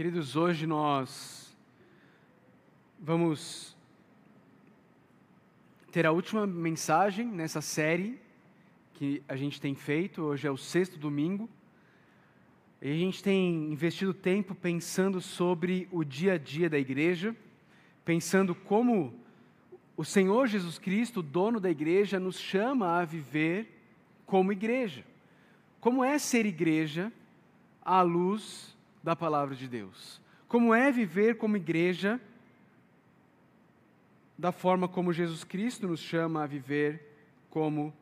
Queridos, hoje nós vamos ter a última mensagem nessa série que a gente tem feito. Hoje é o sexto domingo. E a gente tem investido tempo pensando sobre o dia a dia da igreja, pensando como o Senhor Jesus Cristo, dono da igreja, nos chama a viver como igreja. Como é ser igreja à luz da palavra de Deus? Como é viver como igreja da forma como Jesus Cristo nos chama a viver como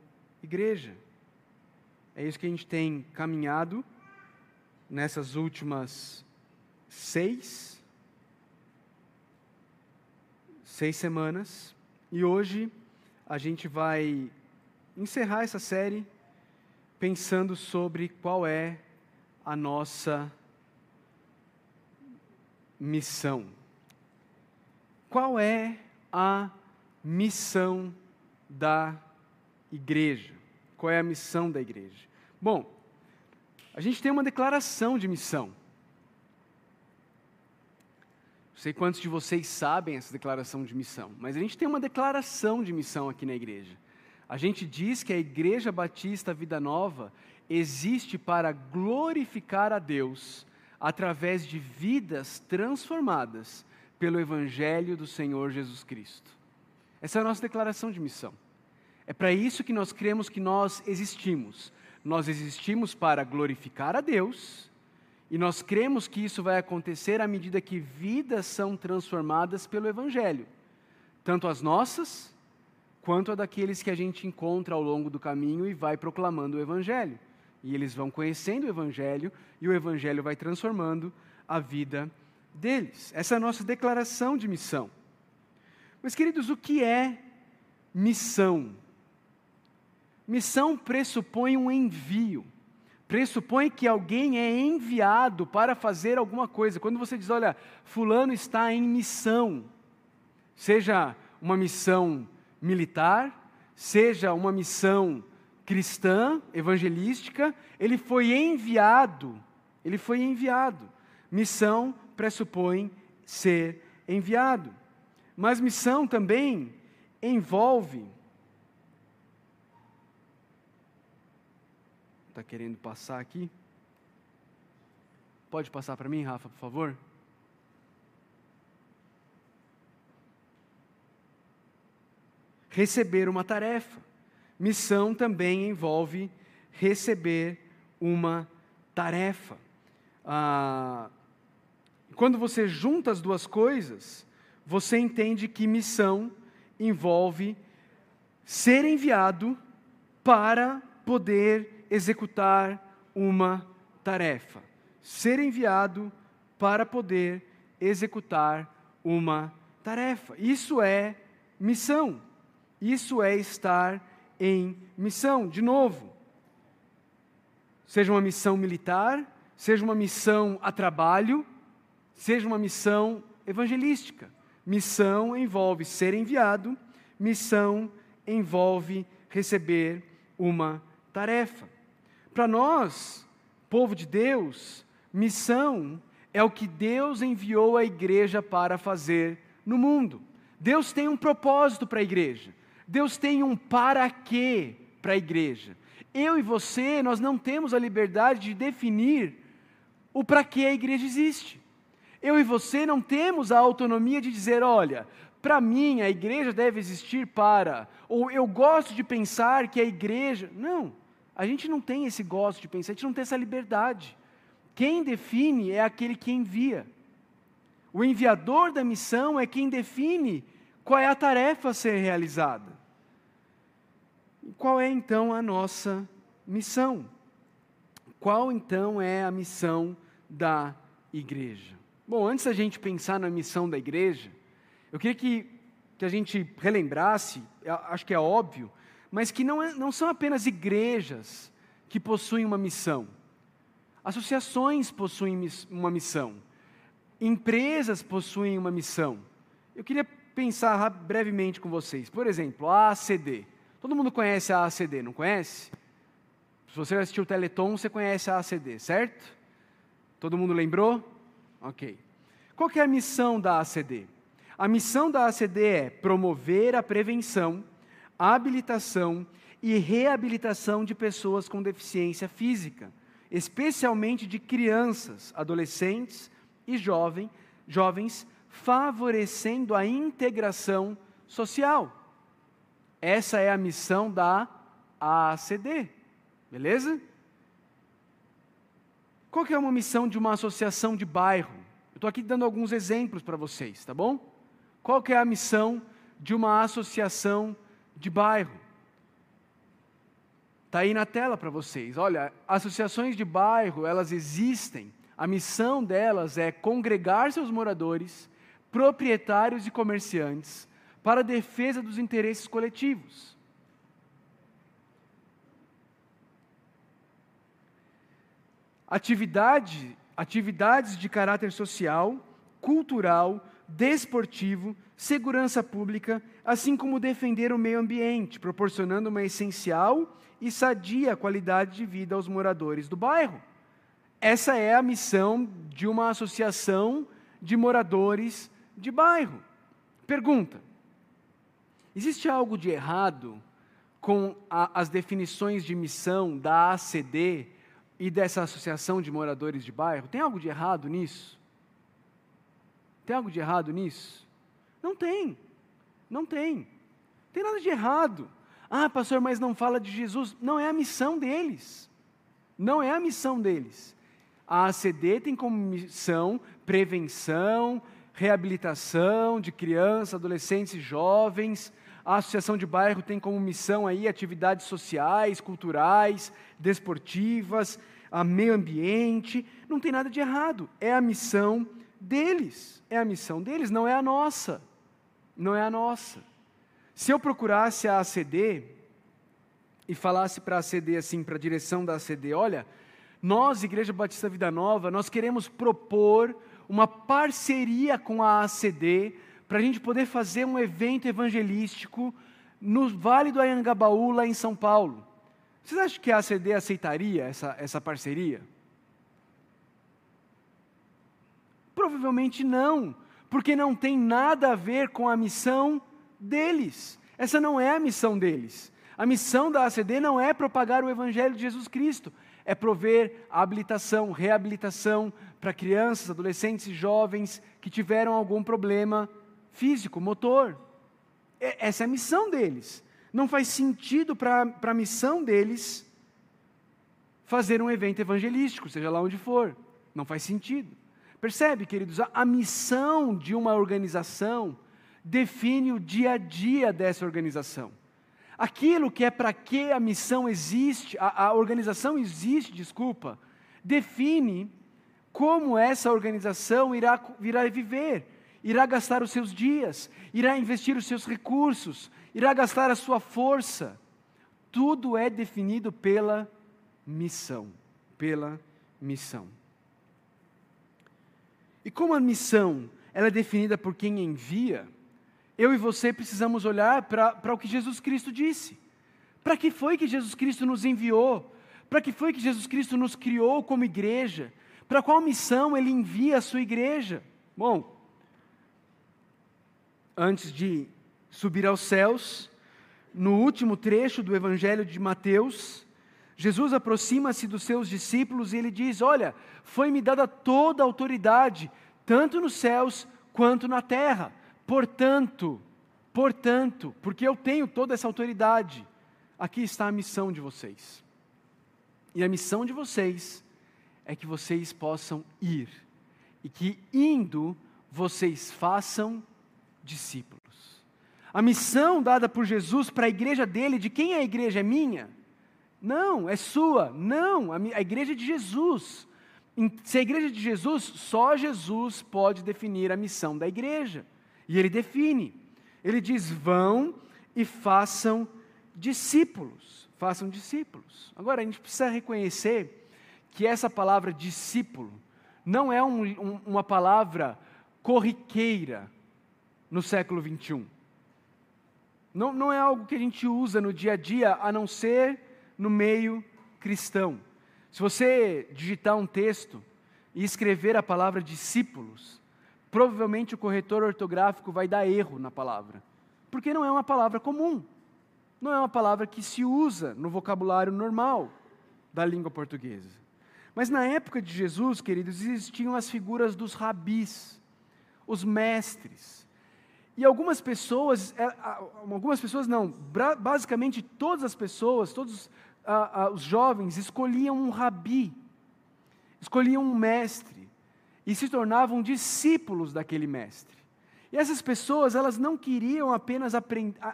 igreja? É isso que a gente tem caminhado nessas últimas seis, seis semanas. E hoje a gente vai encerrar essa série pensando sobre qual é a nossa missão. Qual é a missão da igreja? Qual é a missão da igreja? Bom, a gente tem uma declaração de missão. Não sei quantos de vocês sabem essa declaração de missão, mas a gente tem uma declaração de missão aqui na igreja. A gente diz que a Igreja Batista Vida Nova existe para glorificar a Deus através de vidas transformadas pelo Evangelho do Senhor Jesus Cristo. Essa é a nossa declaração de missão. É para isso que nós cremos que nós existimos. Nós existimos para glorificar a Deus e nós cremos que isso vai acontecer à medida que vidas são transformadas pelo Evangelho, tanto as nossas quanto a daqueles que a gente encontra ao longo do caminho e vai proclamando o Evangelho. E eles vão conhecendo o Evangelho e o Evangelho vai transformando a vida deles. Essa é a nossa declaração de missão. Mas, queridos, o que é missão? Missão pressupõe um envio, pressupõe que alguém é enviado para fazer alguma coisa. Quando você diz, olha, Fulano está em missão, seja uma missão militar, seja uma missão cristã, evangelística, ele foi enviado. Ele foi enviado. Missão pressupõe ser enviado. Mas missão também envolve. Está querendo passar aqui? Pode passar para mim, Rafa, por favor? receber uma tarefa. Missão também envolve receber uma tarefa. Ah, quando você junta as duas coisas, você entende que missão envolve ser enviado para poder executar uma tarefa. Ser enviado para poder executar uma tarefa. Isso é missão. Isso é estar em missão, de novo. Seja uma missão militar, seja uma missão a trabalho, seja uma missão evangelística. Missão envolve ser enviado, missão envolve receber uma tarefa. Para nós, povo de Deus, missão é o que Deus enviou a igreja para fazer no mundo. Deus tem um propósito para a igreja. Deus tem um para quê para a igreja. Eu e você, nós não temos a liberdade de definir o para que a igreja existe. Eu e você não temos a autonomia de dizer, olha, para mim a igreja deve existir para, ou eu gosto de pensar que a igreja. Não, a gente não tem esse gosto de pensar, a gente não tem essa liberdade. Quem define é aquele que envia. O enviador da missão é quem define qual é a tarefa a ser realizada. Qual é então a nossa missão? Qual então é a missão da igreja? Bom, antes da gente pensar na missão da igreja, eu queria que, que a gente relembrasse, acho que é óbvio, mas que não, é, não são apenas igrejas que possuem uma missão. Associações possuem uma missão. Empresas possuem uma missão. Eu queria pensar brevemente com vocês. Por exemplo, a ACD. Todo mundo conhece a ACD, não conhece? Se você assistiu o Teleton, você conhece a ACD, certo? Todo mundo lembrou? Ok. Qual é a missão da ACD? A missão da ACD é promover a prevenção, a habilitação e reabilitação de pessoas com deficiência física, especialmente de crianças, adolescentes e jovem, jovens, favorecendo a integração social. Essa é a missão da ACD, beleza? Qual que é uma missão de uma associação de bairro? Eu estou aqui dando alguns exemplos para vocês, tá bom? Qual que é a missão de uma associação de bairro? Está aí na tela para vocês. Olha, associações de bairro, elas existem. A missão delas é congregar seus moradores, proprietários e comerciantes, para a defesa dos interesses coletivos. Atividade, atividades de caráter social, cultural, desportivo, segurança pública, assim como defender o meio ambiente, proporcionando uma essencial e sadia qualidade de vida aos moradores do bairro. Essa é a missão de uma associação de moradores de bairro. Pergunta: existe algo de errado com a, as definições de missão da ACD e dessa associação de moradores de bairro? Tem algo de errado nisso? Tem algo de errado nisso? Não tem. Não tem. Não tem nada de errado. Ah, pastor, mas não fala de Jesus. Não é a missão deles. Não é a missão deles. A ACD tem como missão prevenção, reabilitação de crianças, adolescentes e jovens. A Associação de Bairro tem como missão aí atividades sociais, culturais, desportivas, meio ambiente. Não tem nada de errado. É a missão deles. É a missão deles, não é a nossa. Não é a nossa. Se eu procurasse a ACD e falasse para a ACD assim, para a direção da ACD, olha, nós, Igreja Batista Vida Nova, nós queremos propor uma parceria com a ACD para a gente poder fazer um evento evangelístico no Vale do Anhangabaú, lá em São Paulo. Vocês acham que a ACD aceitaria essa, essa parceria? Provavelmente não, porque não tem nada a ver com a missão deles. Essa não é a missão deles. A missão da ACD não é propagar o Evangelho de Jesus Cristo, é prover habilitação, reabilitação para crianças, adolescentes e jovens que tiveram algum problema físico, motor. Essa é a missão deles. Não faz sentido para a missão deles fazer um evento evangelístico, seja lá onde for. Não faz sentido. Percebe, queridos, a, a missão de uma organização define o dia a dia dessa organização. Aquilo que é para que a missão existe, a, a organização existe, desculpa, define como essa organização irá, irá viver, irá gastar os seus dias, irá investir os seus recursos, irá gastar a sua força. Tudo é definido pela missão, pela missão. E como a missão ela é definida por quem envia, eu e você precisamos olhar para o que Jesus Cristo disse. Para que foi que Jesus Cristo nos enviou? Para que foi que Jesus Cristo nos criou como igreja? Para qual missão ele envia a sua igreja? Bom, antes de subir aos céus, no último trecho do Evangelho de Mateus, Jesus aproxima-se dos seus discípulos e ele diz: Olha, foi-me dada toda a autoridade, tanto nos céus quanto na terra. Portanto, portanto, porque eu tenho toda essa autoridade, aqui está a missão de vocês. E a missão de vocês é que vocês possam ir e que indo vocês façam discípulos. A missão dada por Jesus para a igreja dele, de quem é a igreja? É minha? Não, é sua. Não, a igreja é de Jesus. Se a igreja é de Jesus, só Jesus pode definir a missão da igreja. E ele define. Ele diz: vão e façam discípulos. Façam discípulos. Agora, a gente precisa reconhecer que essa palavra discípulo não é um, um, uma palavra corriqueira no século 21. Não, não é algo que a gente usa no dia a dia, a não ser no meio cristão. Se você digitar um texto e escrever a palavra discípulos, provavelmente o corretor ortográfico vai dar erro na palavra, porque não é uma palavra comum, não é uma palavra que se usa no vocabulário normal da língua portuguesa. Mas na época de Jesus, queridos, existiam as figuras dos rabis, os mestres. E algumas pessoas, é, algumas pessoas não, basicamente todas as pessoas, todos os jovens escolhiam um rabi, escolhiam um mestre e se tornavam discípulos daquele mestre. E essas pessoas, elas não queriam apenas,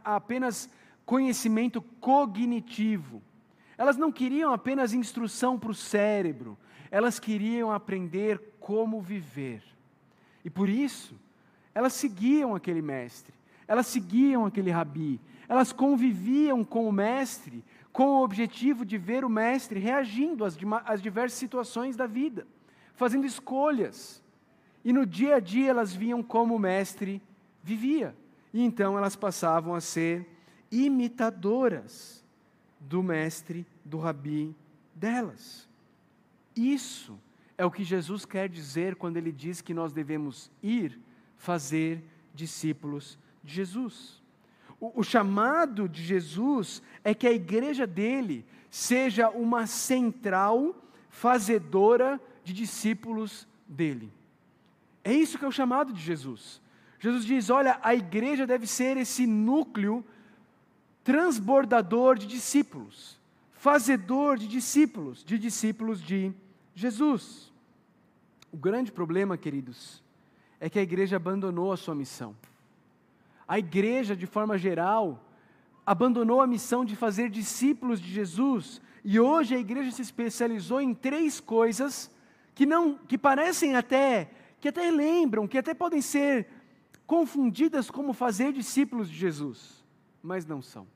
apenas conhecimento cognitivo, elas não queriam apenas instrução para o cérebro, elas queriam aprender como viver. E por isso, elas seguiam aquele mestre, elas seguiam aquele rabi, elas conviviam com o mestre com o objetivo de ver o mestre reagindo às, às diversas situações da vida, fazendo escolhas. E no dia a dia elas viam como o mestre vivia. E então elas passavam a ser imitadoras do mestre, do rabi delas. Isso é o que Jesus quer dizer quando ele diz que nós devemos ir fazer discípulos de Jesus. O, o, chamado de Jesus é que a igreja dele seja uma central fazedora de discípulos dele. É isso que é o chamado de Jesus. Jesus diz: olha, a igreja deve ser esse núcleo transbordador de discípulos, fazedor de discípulos, de discípulos de Jesus. O grande problema, queridos, é que a igreja abandonou a sua missão. A igreja, de forma geral, abandonou a missão de fazer discípulos de Jesus, e hoje a igreja se especializou em três coisas que não que parecem até que até lembram, que até podem ser confundidas como fazer discípulos de Jesus, mas não são.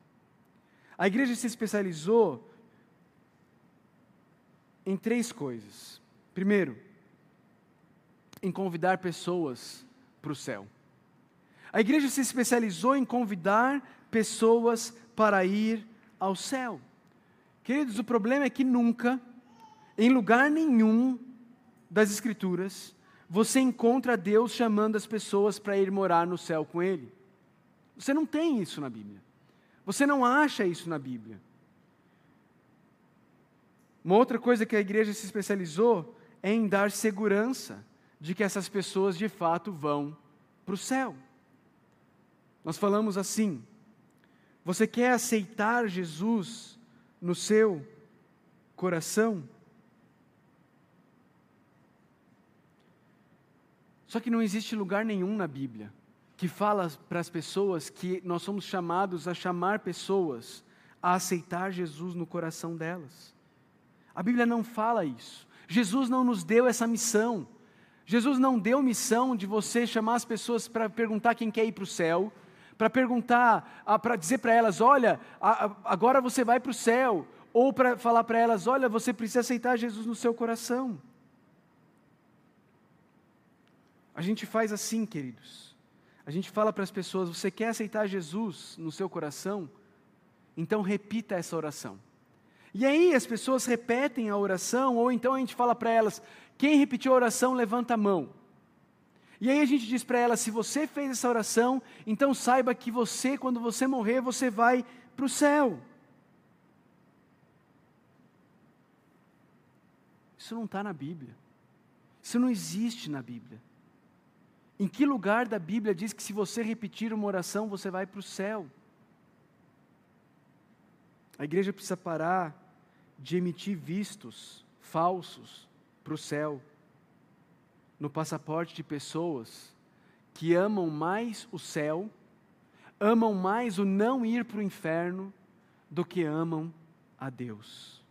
A igreja se especializou em três coisas. Primeiro, em convidar pessoas para o céu. A igreja se especializou em convidar pessoas para ir ao céu. Queridos, o problema é que nunca, em lugar nenhum das Escrituras, você encontra Deus chamando as pessoas para ir morar no céu com Ele. Você não tem isso na Bíblia. Você não acha isso na Bíblia. Uma outra coisa que a igreja se especializou é em dar segurança de que essas pessoas de fato vão para o céu. Nós falamos assim: você quer aceitar Jesus no seu coração? Só que não existe lugar nenhum na Bíblia que fala para as pessoas que nós somos chamados a chamar pessoas a aceitar Jesus no coração delas. A Bíblia não fala isso. Jesus não nos deu essa missão. Jesus não deu missão de você chamar as pessoas para perguntar quem quer ir para o céu, para perguntar, para dizer para elas: olha, agora você vai para o céu, ou para falar para elas: olha, você precisa aceitar Jesus no seu coração. A gente faz assim, queridos. A gente fala para as pessoas: você quer aceitar Jesus no seu coração? Então repita essa oração. E aí as pessoas repetem a oração, ou então a gente fala para elas: quem repetiu a oração, levanta a mão. E aí a gente diz para ela: se você fez essa oração, então saiba que você, quando você morrer, você vai para o céu. Isso não está na Bíblia. Isso não existe na Bíblia. Em que lugar da Bíblia diz que se você repetir uma oração, você vai para o céu? A igreja precisa parar de emitir vistos falsos para o céu, no passaporte de pessoas que amam mais o céu, amam mais o não ir para o inferno, do que amam a Deus,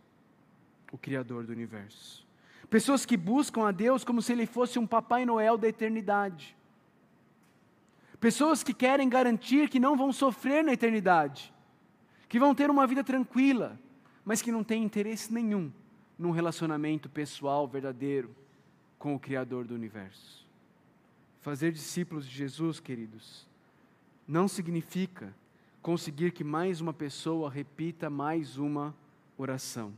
o Criador do universo. Pessoas que buscam a Deus como se Ele fosse um Papai Noel da eternidade. Pessoas que querem garantir que não vão sofrer na eternidade, que vão ter uma vida tranquila, mas que não têm interesse nenhum num relacionamento pessoal verdadeiro com o Criador do universo. Fazer discípulos de Jesus, queridos, não significa conseguir que mais uma pessoa repita mais uma oração.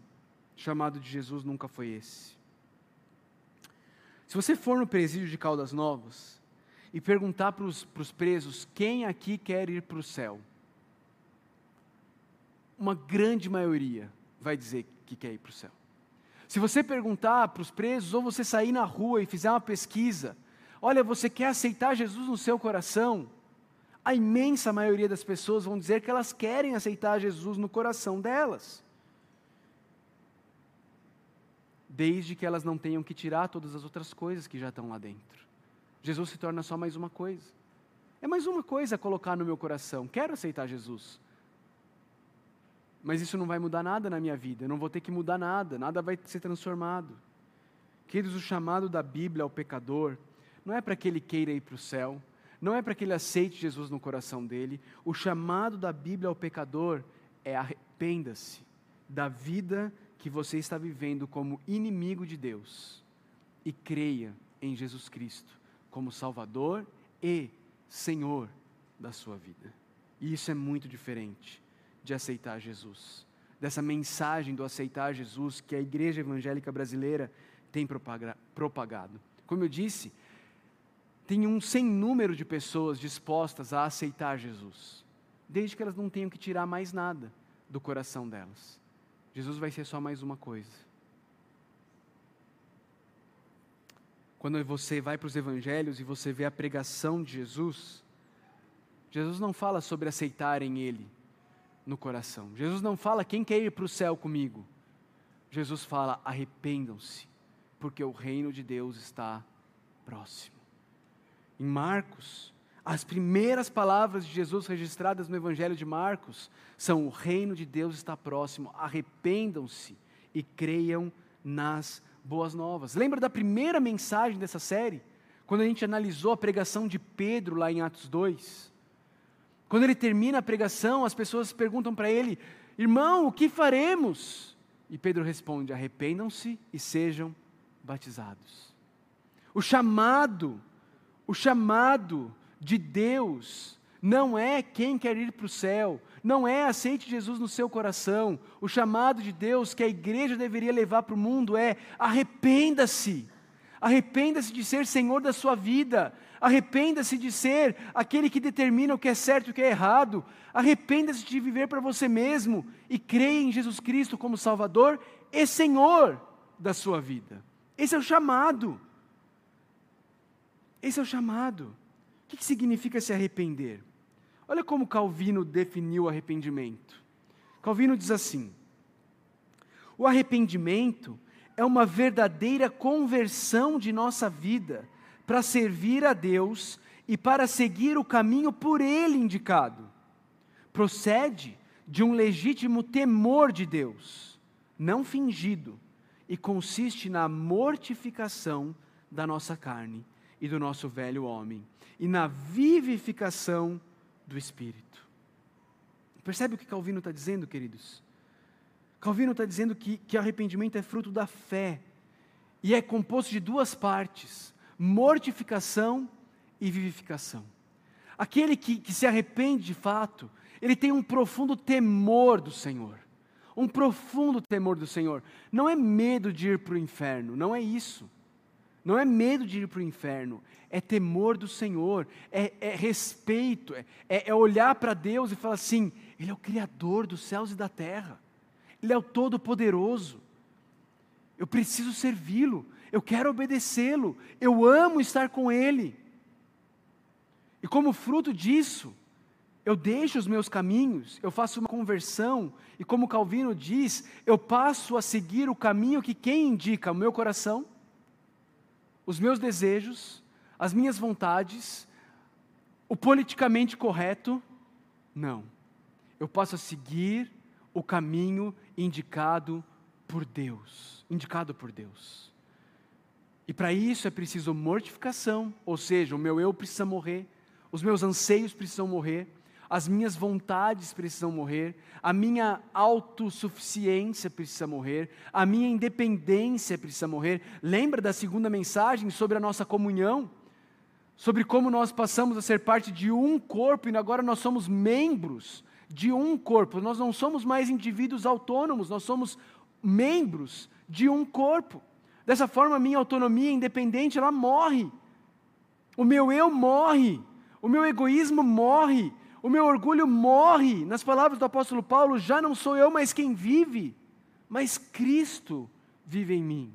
O chamado de Jesus nunca foi esse. Se você for no presídio de Caldas Novas e perguntar para os presos quem aqui quer ir para o céu, uma grande maioria vai dizer que quer ir para o céu. Se você perguntar para os presos, ou você sair na rua e fizer uma pesquisa, olha, você quer aceitar Jesus no seu coração? A imensa maioria das pessoas vão dizer que elas querem aceitar Jesus no coração delas. Desde que elas não tenham que tirar todas as outras coisas que já estão lá dentro. Jesus se torna só mais uma coisa. É mais uma coisa a colocar no meu coração. Quero aceitar Jesus. Mas isso não vai mudar nada na minha vida, eu não vou ter que mudar nada, nada vai ser transformado. Queridos, o chamado da Bíblia ao pecador não é para que ele queira ir para o céu, não é para que ele aceite Jesus no coração dele. O chamado da Bíblia ao pecador é arrependa-se da vida que você está vivendo como inimigo de Deus e creia em Jesus Cristo como Salvador e Senhor da sua vida. E isso é muito diferente de aceitar Jesus, dessa mensagem do aceitar Jesus que a igreja evangélica brasileira tem propagado. Como eu disse, tem um sem número de pessoas dispostas a aceitar Jesus, desde que elas não tenham que tirar mais nada do coração delas. Jesus vai ser só mais uma coisa. Quando você vai para os evangelhos e você vê a pregação de Jesus, Jesus não fala sobre aceitarem Ele, no coração. Jesus não fala quem quer ir para o céu comigo. Jesus fala arrependam-se, porque o reino de Deus está próximo. Em Marcos, as primeiras palavras de Jesus registradas no Evangelho de Marcos são: o reino de Deus está próximo, arrependam-se e creiam nas boas novas. Lembra da primeira mensagem dessa série? Quando a gente analisou a pregação de Pedro lá em Atos 2? Quando ele termina a pregação, as pessoas perguntam para ele: Irmão, o que faremos? E Pedro responde: Arrependam-se e sejam batizados. O chamado, o chamado de Deus não é quem quer ir para o céu, não é aceite Jesus no seu coração. O chamado de Deus que a igreja deveria levar para o mundo é arrependa-se. Arrependa-se de ser senhor da sua vida. Arrependa-se de ser aquele que determina o que é certo e o que é errado. Arrependa-se de viver para você mesmo e creia em Jesus Cristo como Salvador e Senhor da sua vida. Esse é o chamado. Esse é o chamado. O que significa se arrepender? Olha como Calvino definiu o arrependimento. Calvino diz assim: o arrependimento é uma verdadeira conversão de nossa vida para servir a Deus e para seguir o caminho por Ele indicado. Procede de um legítimo temor de Deus, não fingido, e consiste na mortificação da nossa carne e do nosso velho homem, e na vivificação do Espírito. Percebe o que Calvino está dizendo, queridos? Calvino está dizendo que, que arrependimento é fruto da fé e é composto de duas partes: mortificação e vivificação. Aquele que, que se arrepende de fato, ele tem um profundo temor do Senhor. Um profundo temor do Senhor. Não é medo de ir para o inferno, não é isso. Não é medo de ir para o inferno, é temor do Senhor, é, é respeito, é, é olhar para Deus e falar assim: Ele é o Criador dos céus e da terra. Ele é o Todo-Poderoso. Eu preciso servi-lo, eu quero obedecê-lo, eu amo estar com Ele. E como fruto disso, eu deixo os meus caminhos, eu faço uma conversão, e como Calvino diz, eu passo a seguir o caminho que quem indica? O meu coração, os meus desejos, as minhas vontades, o politicamente correto? Não. Eu passo a seguir o caminho indicado por Deus, indicado por Deus. E para isso é preciso mortificação, ou seja, o meu eu precisa morrer, os meus anseios precisam morrer, as minhas vontades precisam morrer, a minha autossuficiência precisa morrer, a minha independência precisa morrer. Lembra da segunda mensagem sobre a nossa comunhão? Sobre como nós passamos a ser parte de um corpo e agora nós somos membros de um corpo. Nós não somos mais indivíduos autônomos, nós somos membros de um corpo. Dessa forma, minha autonomia independente, ela morre. O meu eu morre. O meu egoísmo morre. O meu orgulho morre. Nas palavras do apóstolo Paulo, já não sou eu mais quem vive, mas Cristo vive em mim.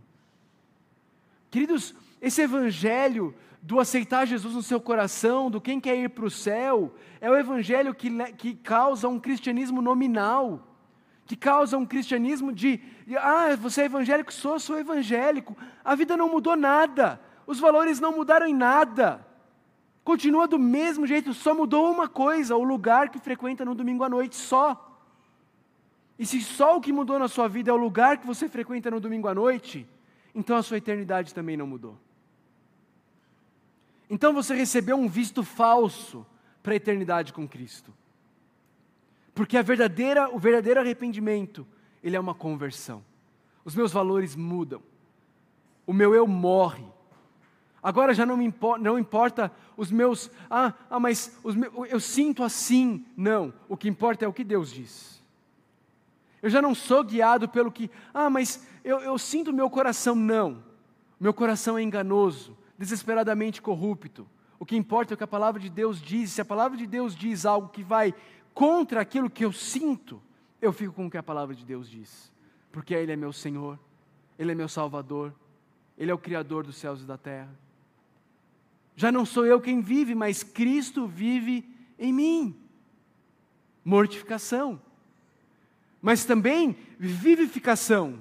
Queridos, esse evangelho do aceitar Jesus no seu coração, do quem quer ir para o céu, é o evangelho que, que causa um cristianismo nominal, que causa um cristianismo de, ah, você é evangélico? Sou, sou evangélico. A vida não mudou nada, os valores não mudaram em nada. Continua do mesmo jeito, só mudou uma coisa: o lugar que frequenta no domingo à noite só. E se só o que mudou na sua vida é o lugar que você frequenta no domingo à noite, então a sua eternidade também não mudou. Então você recebeu um visto falso para a eternidade com Cristo. Porque a verdadeira, o verdadeiro arrependimento, ele é uma conversão. Os meus valores mudam. O meu eu morre. Agora já não, me importa, não importa os meus, ah, ah mas meus, eu sinto assim. Não, o que importa é o que Deus diz. Eu já não sou guiado pelo que, ah, mas eu, eu sinto meu coração. Não, meu coração é enganoso desesperadamente corrupto. O que importa é o que a palavra de Deus diz. Se a palavra de Deus diz algo que vai contra aquilo que eu sinto, eu fico com o que a palavra de Deus diz. Porque Ele é meu Senhor, Ele é meu Salvador, Ele é o Criador dos céus e da terra. Já não sou eu quem vive, mas Cristo vive em mim. Mortificação. Mas também vivificação.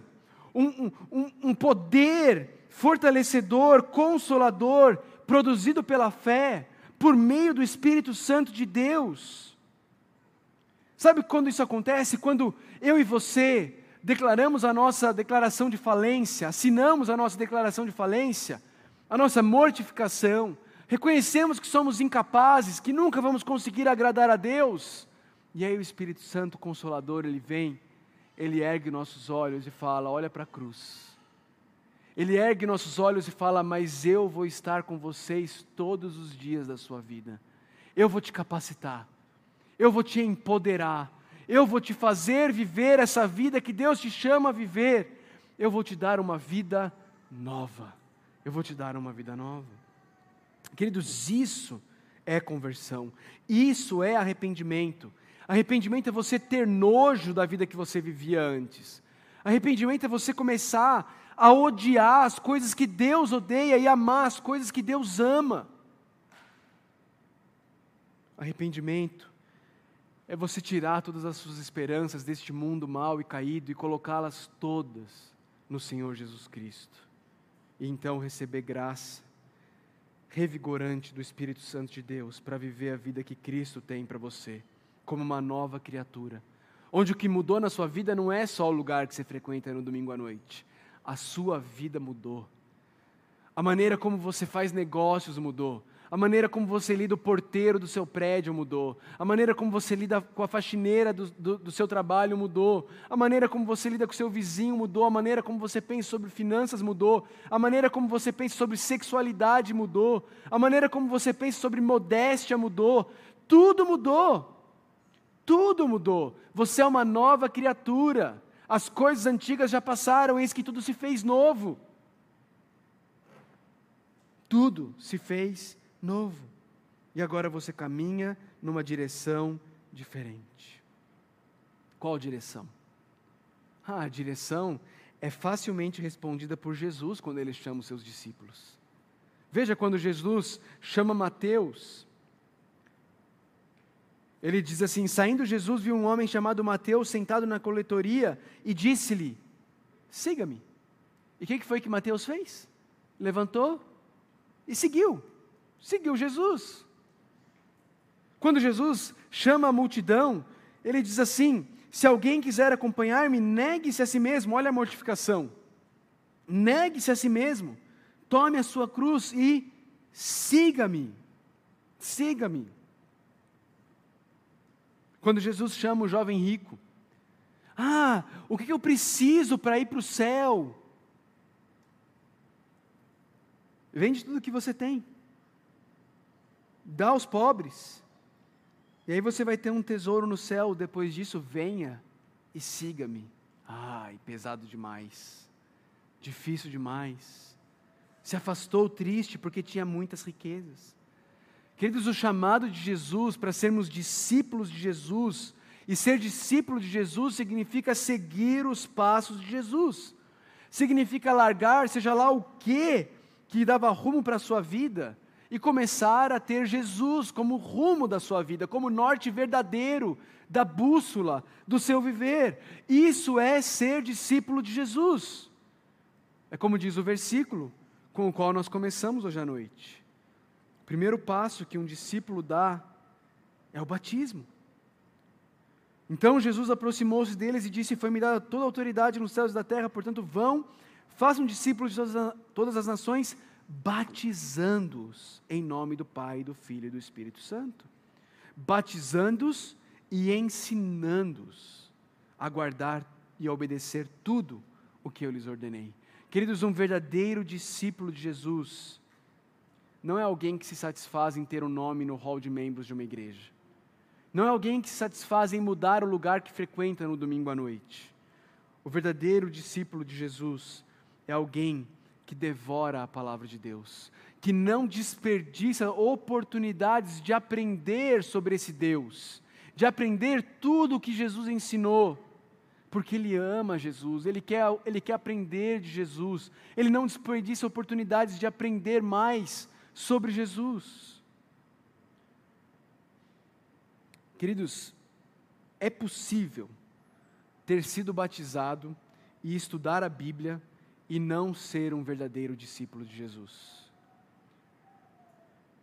Um, um, um poder fortalecedor, consolador, produzido pela fé, por meio do Espírito Santo de Deus. Sabe quando isso acontece? Quando eu e você declaramos a nossa declaração de falência, assinamos a nossa declaração de falência, a nossa mortificação, reconhecemos que somos incapazes, que nunca vamos conseguir agradar a Deus, e aí o Espírito Santo Consolador, ele vem, ele ergue nossos olhos e fala: olha para a cruz ele ergue nossos olhos e fala: Mas eu vou estar com vocês todos os dias da sua vida. Eu vou te capacitar. Eu vou te empoderar. Eu vou te fazer viver essa vida que Deus te chama a viver. Eu vou te dar uma vida nova. Eu vou te dar uma vida nova. Queridos, isso é conversão. Isso é arrependimento. Arrependimento é você ter nojo da vida que você vivia antes. Arrependimento é você começar a odiar as coisas que Deus odeia e amar as coisas que Deus ama. Arrependimento é você tirar todas as suas esperanças deste mundo mal e caído e colocá-las todas no Senhor Jesus Cristo. E então receber graça revigorante do Espírito Santo de Deus para viver a vida que Cristo tem para você, como uma nova criatura. Onde o que mudou na sua vida não é só o lugar que você frequenta no domingo à noite, a sua vida mudou. A maneira como você faz negócios mudou. A maneira como você lida o porteiro do seu prédio mudou. A maneira como você lida com a faxineira do, do, do, seu trabalho mudou. A maneira como você lida com o seu vizinho mudou. A maneira como você pensa sobre finanças mudou. A maneira como você pensa sobre sexualidade mudou. A maneira como você pensa sobre modéstia mudou. Tudo mudou. Tudo mudou. Você é uma nova criatura. As coisas antigas já passaram, eis que tudo se fez novo. Tudo se fez novo. E agora você caminha numa direção diferente. Qual direção? Ah, a direção é facilmente respondida por Jesus quando ele chama os seus discípulos. Veja quando Jesus chama Mateus, ele diz assim: Saindo Jesus viu um homem chamado Mateus sentado na coletoria e disse-lhe: Siga-me. E o que foi que Mateus fez? Levantou e seguiu. Seguiu Jesus. Quando Jesus chama a multidão, ele diz assim: Se alguém quiser acompanhar-me, negue-se a si mesmo. Olha a mortificação. Negue-se a si mesmo. Tome a sua cruz e siga-me. Siga-me. Quando Jesus chama o jovem rico, ah, o que eu preciso para ir para o céu? Vende tudo que você tem, dá aos pobres, e aí você vai ter um tesouro no céu. Depois disso, venha e siga-me. Ai, pesado demais. difícil demais. Se afastou triste porque tinha muitas riquezas. Queridos, o chamado de Jesus para sermos discípulos de Jesus, e ser discípulo de Jesus significa seguir os passos de Jesus, significa largar, seja lá o que que dava rumo para a sua vida, e começar a ter Jesus como rumo da sua vida, como norte verdadeiro da bússola do seu viver. Isso é ser discípulo de Jesus. É como diz o versículo com o qual nós começamos hoje à noite. O primeiro passo que um discípulo dá é o batismo. Então Jesus aproximou-se deles e disse: Foi-me dada toda a autoridade nos céus e da terra, portanto, vão, façam discípulos de todas as nações, batizando-os em nome do Pai, do Filho e do Espírito Santo. Batizando-os e ensinando-os a guardar e a obedecer tudo o que eu lhes ordenei. Queridos, um verdadeiro discípulo de Jesus não é alguém que se satisfaz em ter um nome no hall de membros de uma igreja. Não é alguém que se satisfaz em mudar o lugar que frequenta no domingo à noite. O verdadeiro discípulo de Jesus é alguém que devora a palavra de Deus, que não desperdiça oportunidades de aprender sobre esse Deus, de aprender tudo o que Jesus ensinou, porque ele ama Jesus, ele quer, ele quer aprender de Jesus, ele não desperdiça oportunidades de aprender mais sobre Jesus. Queridos, é possível ter sido batizado e estudar a Bíblia e não ser um verdadeiro discípulo de Jesus.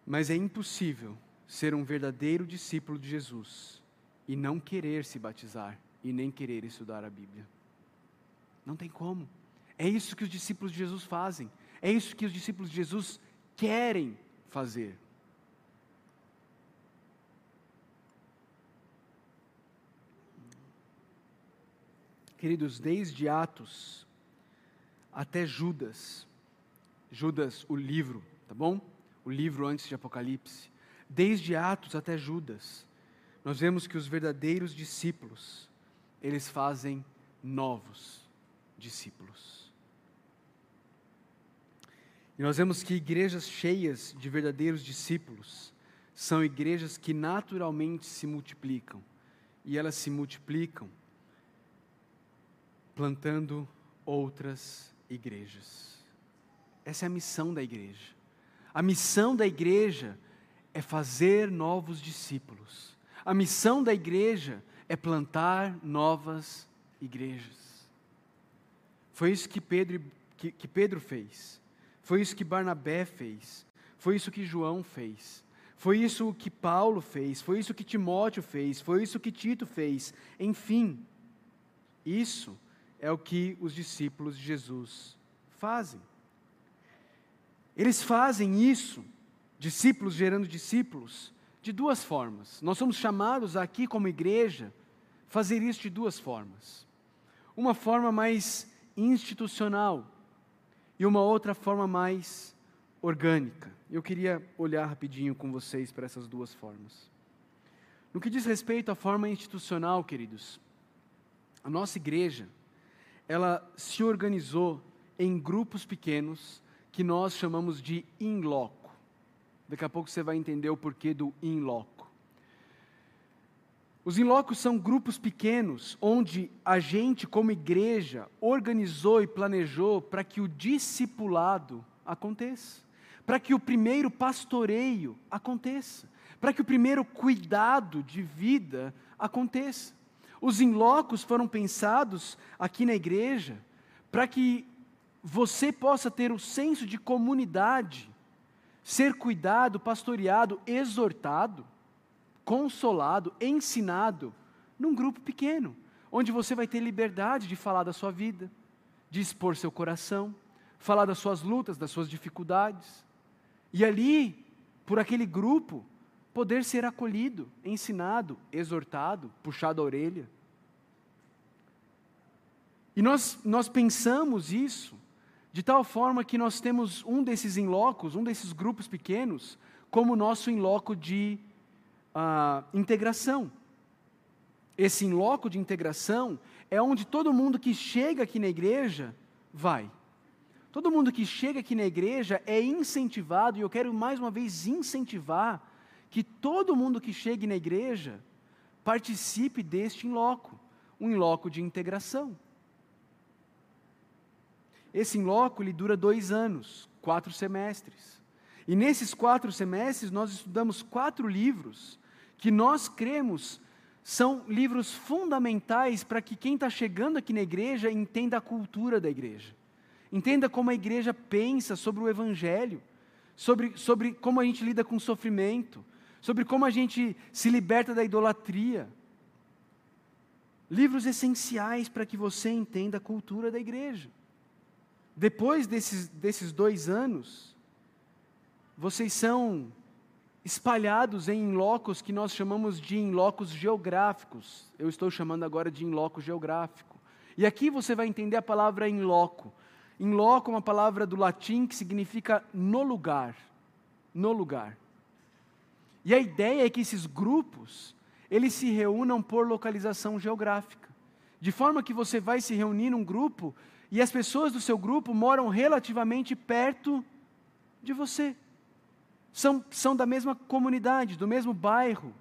Mas é impossível ser um verdadeiro discípulo de Jesus e não querer se batizar e nem querer estudar a Bíblia. Não tem como. É isso que os discípulos de Jesus fazem. É isso que os discípulos de Jesus querem fazer. Queridos, desde Atos até Judas, Judas, o livro, tá bom? O livro antes de Apocalipse. Desde Atos até Judas, nós vemos que os verdadeiros discípulos, eles fazem novos discípulos. E nós vemos que igrejas cheias de verdadeiros discípulos são igrejas que naturalmente se multiplicam. E elas se multiplicam plantando outras igrejas. Essa é a missão da igreja. A missão da igreja é fazer novos discípulos. A missão da igreja é plantar novas igrejas. Foi isso que Pedro, que, que Pedro fez. Foi isso que Barnabé fez. Foi isso que João fez. Foi isso que Paulo fez. Foi isso que Timóteo fez. Foi isso que Tito fez. Enfim, isso é o que os discípulos de Jesus fazem. Eles fazem isso, discípulos gerando discípulos, de duas formas. Nós somos chamados aqui, como igreja, fazer isso de duas formas. Uma forma mais institucional e uma outra forma mais orgânica. Eu queria olhar rapidinho com vocês para essas duas formas. No que diz respeito à forma institucional, queridos, a nossa igreja, ela se organizou em grupos pequenos que nós chamamos de in loco. Daqui a pouco você vai entender o porquê do in loco. Os in locos são grupos pequenos onde a gente, como igreja, organizou e planejou para que o discipulado aconteça, para que o primeiro pastoreio aconteça, para que o primeiro cuidado de vida aconteça. Os in locos foram pensados aqui na igreja para que você possa ter o senso de comunidade ser cuidado, pastoreado, exortado, consolado, ensinado num grupo pequeno, onde você vai ter liberdade de falar da sua vida, de expor seu coração, falar das suas lutas, das suas dificuldades. E ali, por aquele grupo, poder ser acolhido, ensinado, exortado, puxado a orelha. E nós, nós pensamos isso de tal forma que nós temos um desses inlocos, um desses grupos pequenos, como nosso inloco de uh, integração. Esse inloco de integração é onde todo mundo que chega aqui na igreja vai. Todo mundo que chega aqui na igreja é incentivado, e eu quero mais uma vez incentivar que todo mundo que chegue na igreja participe deste inloco, um inloco de integração. Esse inloco ele dura dois anos, quatro semestres. E nesses quatro semestres nós estudamos quatro livros que nós cremos são livros fundamentais para que quem está chegando aqui na igreja entenda a cultura da igreja, entenda como a igreja pensa sobre o evangelho, sobre, sobre como a gente lida com o sofrimento, sobre como a gente se liberta da idolatria. Livros essenciais para que você entenda a cultura da igreja. Depois desses, desses dois anos, vocês são espalhados em inlocos que nós chamamos de inlocos geográficos. Eu estou chamando agora de inloco geográfico. E aqui você vai entender a palavra inloco. Inloco é uma palavra do latim que significa no lugar. No lugar. E a ideia é que esses grupos, eles se reúnam por localização geográfica. De forma que você vai se reunir num grupo e as pessoas do seu grupo moram relativamente perto de você. São, são da mesma comunidade, do mesmo bairro.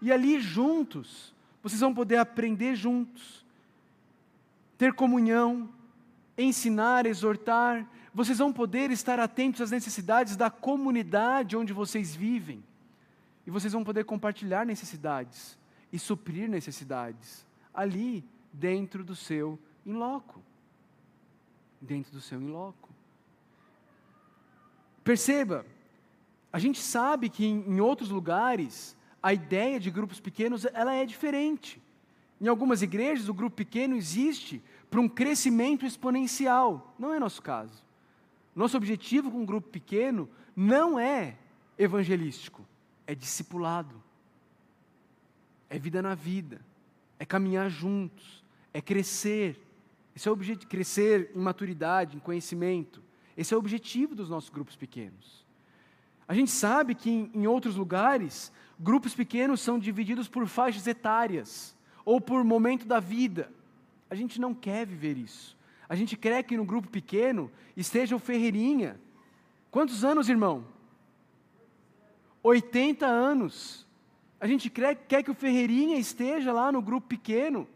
E ali juntos, vocês vão poder aprender juntos, ter comunhão, ensinar, exortar. Vocês vão poder estar atentos às necessidades da comunidade onde vocês vivem. E vocês vão poder compartilhar necessidades e suprir necessidades ali dentro do seu in loco dentro do seu inloco. Perceba, a gente sabe que em, outros lugares a ideia de grupos pequenos ela é diferente. Em algumas igrejas o grupo pequeno existe para um crescimento exponencial. Não é nosso caso. Nosso objetivo com um grupo pequeno não é evangelístico, é discipulado. É vida na vida, é caminhar juntos, é crescer, esse é o objetivo, crescer em maturidade, em conhecimento. Esse é o objetivo dos nossos grupos pequenos. A gente sabe que em, em outros lugares, grupos pequenos são divididos por faixas etárias ou por momento da vida. A gente não quer viver isso. A gente quer que no grupo pequeno esteja o Ferreirinha. Quantos anos, irmão? 80 anos. A gente quer, quer que o Ferreirinha esteja lá no grupo pequeno.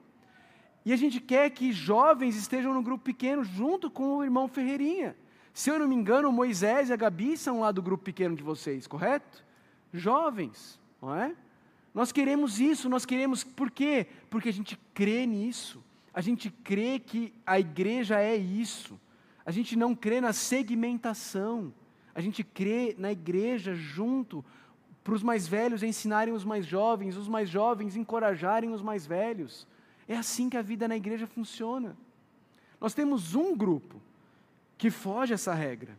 E a gente quer que jovens estejam no grupo pequeno junto com o irmão Ferreirinha. Se eu não me engano, Moisés e a Gabi são lá do grupo pequeno de vocês, correto? Jovens, não é? Nós queremos isso, nós queremos, por quê? Porque a gente crê nisso. A gente crê que a igreja é isso. A gente não crê na segmentação. A gente crê na igreja junto, para os mais velhos ensinarem os mais jovens, os mais jovens encorajarem os mais velhos. É assim que a vida na igreja funciona. Nós temos um grupo que foge essa regra,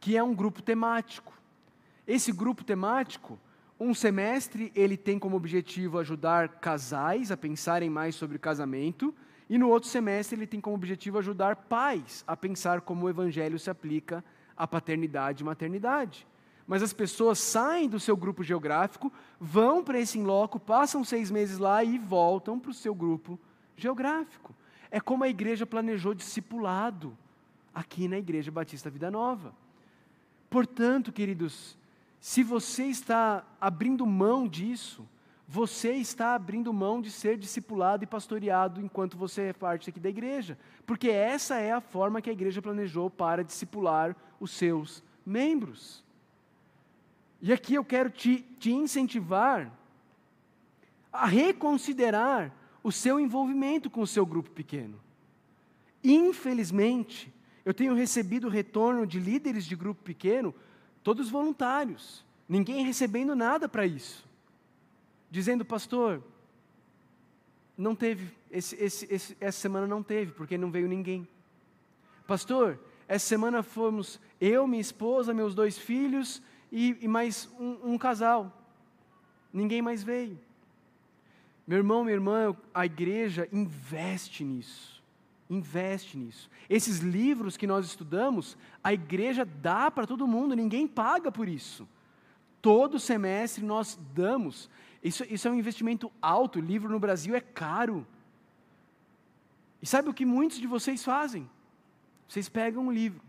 que é um grupo temático. Esse grupo temático, um semestre, ele tem como objetivo ajudar casais a pensarem mais sobre casamento, e no outro semestre ele tem como objetivo ajudar pais a pensar como o evangelho se aplica à paternidade e maternidade mas as pessoas saem do seu grupo geográfico, vão para esse loco, passam seis meses lá e voltam para o seu grupo geográfico. É como a igreja planejou discipulado aqui na Igreja Batista Vida Nova. Portanto, queridos, se você está abrindo mão disso, você está abrindo mão de ser discipulado e pastoreado enquanto você é parte aqui da igreja, porque essa é a forma que a igreja planejou para discipular os seus membros. E aqui eu quero te, te incentivar a reconsiderar o seu envolvimento com o seu grupo pequeno. Infelizmente, eu tenho recebido retorno de líderes de grupo pequeno, todos voluntários, ninguém recebendo nada para isso. Dizendo, pastor, não teve, esse, esse, esse, essa semana não teve, porque não veio ninguém. Pastor, essa semana fomos eu, minha esposa, meus dois filhos e, e mais um, um casal. Ninguém mais veio. Meu irmão, minha irmã, a igreja investe nisso. Investe nisso. Esses livros que nós estudamos, a igreja dá para todo mundo, ninguém paga por isso. Todo semestre nós damos. Isso, isso é um investimento alto. Livro no Brasil é caro. E sabe o que muitos de vocês fazem? Vocês pegam um livro.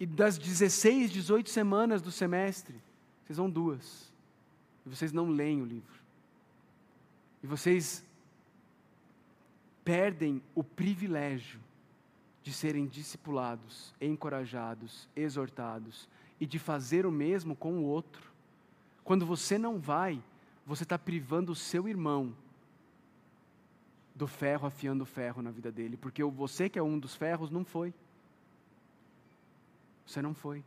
E das 16, 18 semanas do semestre, vocês vão duas. E vocês não leem o livro. E vocês perdem o privilégio de serem discipulados, encorajados, exortados e de fazer o mesmo com o outro. Quando você não vai, você está privando o seu irmão do ferro afiando o ferro na vida dele, porque você que é um dos ferros não foi. Você não foi.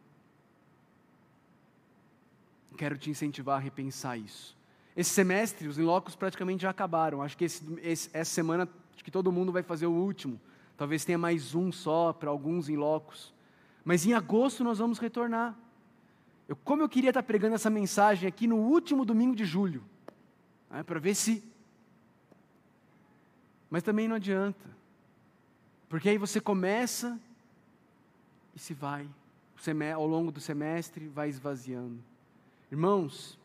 Quero te incentivar a repensar isso. Esse semestre, os inlocos praticamente já acabaram. Acho que esse, esse, essa semana, acho que todo mundo vai fazer o último. Talvez tenha mais um só para alguns inlocos. Mas em agosto nós vamos retornar. Eu, como eu queria estar pregando essa mensagem aqui no último domingo de julho, né, para ver se mas também não adianta. Porque aí você começa e se vai. Ao longo do semestre, vai esvaziando. Irmãos,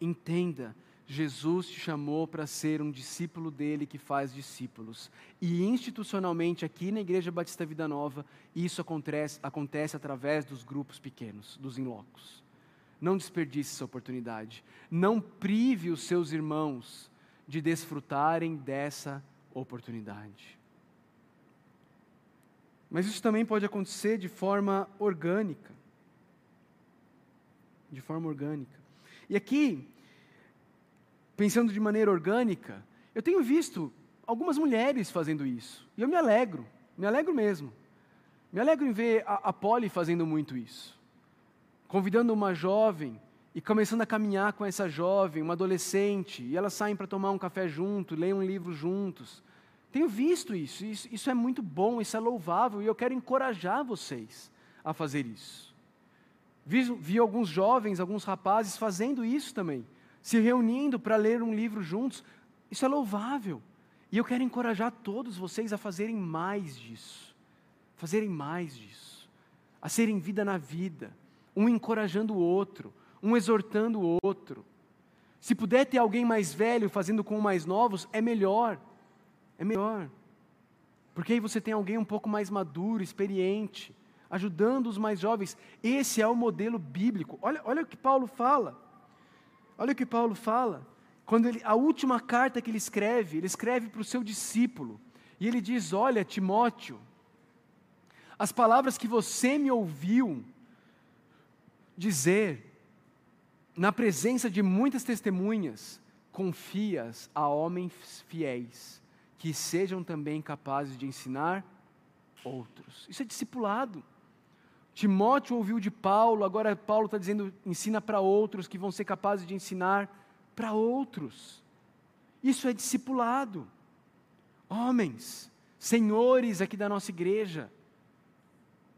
entenda, Jesus te chamou para ser um discípulo dele que faz discípulos. E institucionalmente, aqui na Igreja Batista Vida Nova, isso acontece, acontece através dos grupos pequenos, dos inlocos. Não desperdice essa oportunidade. Não prive os seus irmãos de desfrutarem dessa oportunidade. Mas isso também pode acontecer de forma orgânica. De forma orgânica. E aqui, pensando de maneira orgânica, eu tenho visto algumas mulheres fazendo isso. E eu me alegro, me alegro mesmo. Me alegro em ver a, a Polly fazendo muito isso. Convidando uma jovem e começando a caminhar com essa jovem, uma adolescente, e elas saem para tomar um café junto, leem um livro juntos. Tenho visto isso, isso, isso é muito bom, isso é louvável, e eu quero encorajar vocês a fazer isso. Vi, vi alguns jovens, alguns rapazes fazendo isso também, se reunindo para ler um livro juntos, isso é louvável. E eu quero encorajar todos vocês a fazerem mais disso, fazerem mais disso, a serem vida na vida, um encorajando o outro, um exortando o outro. Se puder ter alguém mais velho fazendo com mais novos, é melhor. É melhor. Porque aí você tem alguém um pouco mais maduro, experiente, ajudando os mais jovens. Esse é o modelo bíblico. Olha, olha o que Paulo fala. Olha o que Paulo fala. Quando ele, a última carta que ele escreve, ele escreve para o seu discípulo. E ele diz: Olha, Timóteo, as palavras que você me ouviu dizer na presença de muitas testemunhas, confias a homens fiéis, que sejam também capazes de ensinar outros. Isso é discipulado. Timóteo ouviu de Paulo, agora Paulo está dizendo: ensina para outros que vão ser capazes de ensinar para outros. Isso é discipulado. Homens, senhores aqui da nossa igreja,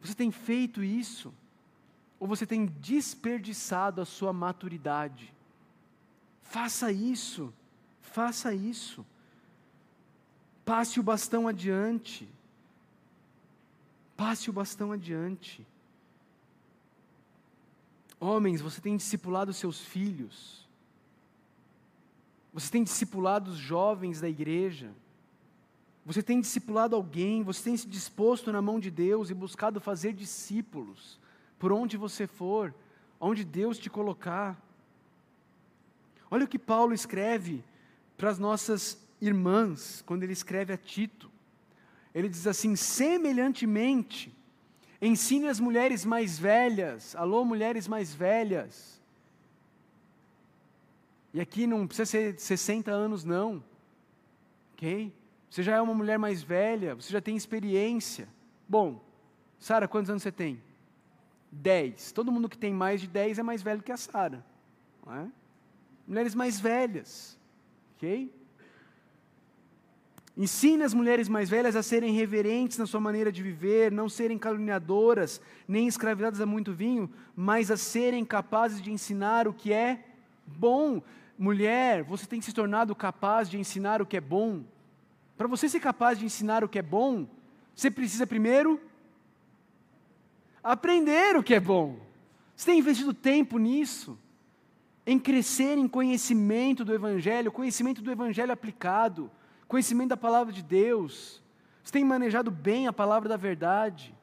você tem feito isso? ou você tem desperdiçado a sua maturidade. Faça isso, faça isso. Passe o bastão adiante. Passe o bastão adiante. Homens, você tem discipulado seus filhos. Você tem discipulado os jovens da igreja. Você tem discipulado alguém, você tem se disposto na mão de Deus e buscado fazer discípulos por onde você for, onde Deus te colocar. Olha o que Paulo escreve para as nossas irmãs, quando ele escreve a Tito. Ele diz assim: semelhantemente, ensine as mulheres mais velhas, alô, mulheres mais velhas. E aqui não precisa ser 60 anos, não, ok? Você já é uma mulher mais velha, você já tem experiência. Bom, Sara, quantos anos você tem? 10. Todo mundo que tem mais de 10 é mais velho que a Sara. É? Mulheres mais velhas. Ok? Ensine as mulheres mais velhas a serem reverentes na sua maneira de viver, não serem caluniadoras, nem escravizadas a muito vinho, mas a serem capazes de ensinar o que é bom. Mulher, você tem se tornado capaz de ensinar o que é bom. Para você ser capaz de ensinar o que é bom, você precisa primeiro aprender o que é bom. Você tem investido tempo nisso? Em crescer em conhecimento do Evangelho, conhecimento do Evangelho aplicado, conhecimento da palavra de Deus. Você tem manejado bem a palavra da verdade?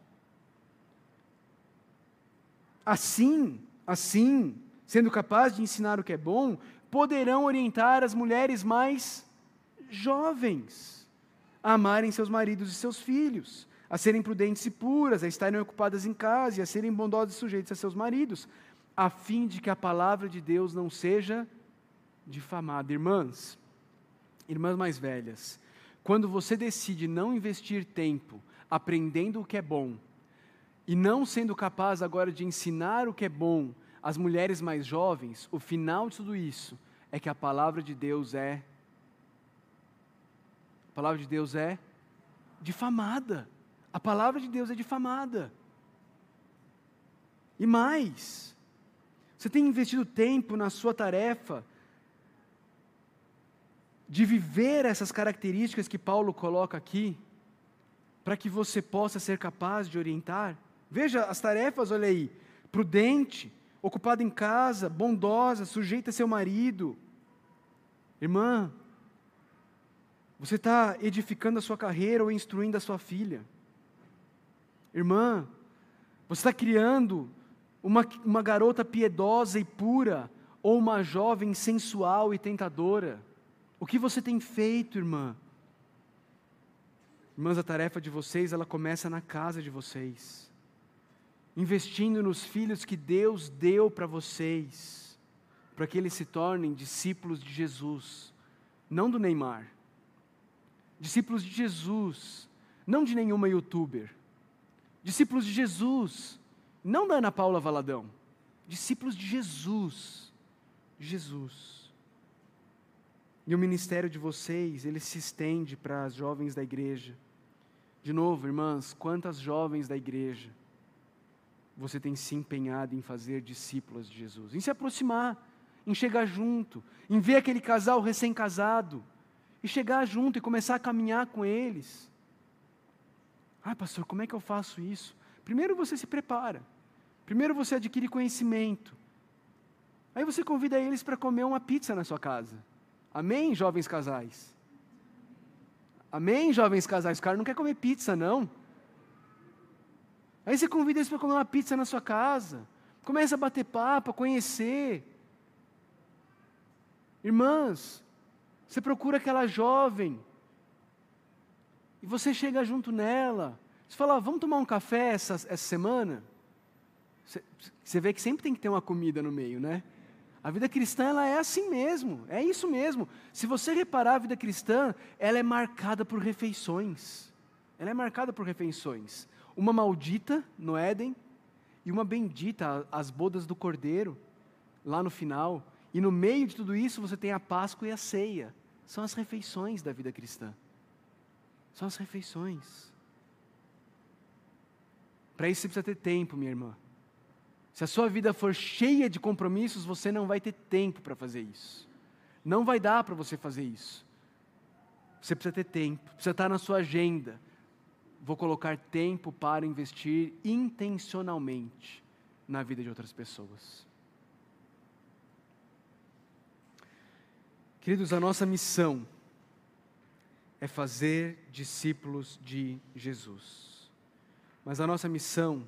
Assim, assim, sendo capaz de ensinar o que é bom, poderão orientar as mulheres mais jovens a amarem seus maridos e seus filhos, a serem prudentes e puras, a estarem ocupadas em casa e a serem bondosas e sujeitas a seus maridos, a fim de que a palavra de Deus não seja difamada. Irmãs, irmãs mais velhas, quando você decide não investir tempo aprendendo o que é bom, e não sendo capaz agora de ensinar o que é bom às mulheres mais jovens, o final de tudo isso é que a palavra de Deus é a palavra de Deus é difamada. A palavra de Deus é difamada. E mais, você tem investido tempo na sua tarefa de viver essas características que Paulo coloca aqui, para que você possa ser capaz de orientar? Veja as tarefas, olha aí: prudente, ocupada em casa, bondosa, sujeita a seu marido. Irmã, você está edificando a sua carreira ou instruindo a sua filha? Irmã, você está criando uma, uma garota piedosa e pura ou uma jovem sensual e tentadora? O que você tem feito, irmã? Irmãs, a tarefa de vocês, ela começa na casa de vocês investindo nos filhos que Deus deu para vocês, para que eles se tornem discípulos de Jesus, não do Neymar. Discípulos de Jesus, não de nenhuma youtuber. Discípulos de Jesus, não da Ana Paula Valadão. Discípulos de Jesus. Jesus. E o ministério de vocês, ele se estende para as jovens da igreja. De novo, irmãs, quantas jovens da igreja você tem se empenhado em fazer discípulas de Jesus, em se aproximar, em chegar junto, em ver aquele casal recém-casado e chegar junto e começar a caminhar com eles. Ah, pastor, como é que eu faço isso? Primeiro você se prepara, primeiro você adquire conhecimento, aí você convida eles para comer uma pizza na sua casa. Amém, jovens casais? Amém, jovens casais? O cara não quer comer pizza, não. Aí você convida eles para comer uma pizza na sua casa. Começa a bater papo, a conhecer. Irmãs, você procura aquela jovem. E você chega junto nela. Você fala, vamos tomar um café essa, essa semana? Você, você vê que sempre tem que ter uma comida no meio, né? A vida cristã ela é assim mesmo, é isso mesmo. Se você reparar a vida cristã, ela é marcada por refeições. Ela é marcada por refeições uma maldita no Éden e uma bendita, as bodas do cordeiro, lá no final. E no meio de tudo isso você tem a Páscoa e a ceia. São as refeições da vida cristã. São as refeições. Para isso você precisa ter tempo, minha irmã. Se a sua vida for cheia de compromissos, você não vai ter tempo para fazer isso. Não vai dar para você fazer isso. Você precisa ter tempo, precisa estar na sua agenda, vou colocar tempo para investir intencionalmente na vida de outras pessoas. Queridos, a nossa missão é fazer discípulos de Jesus. Mas a nossa missão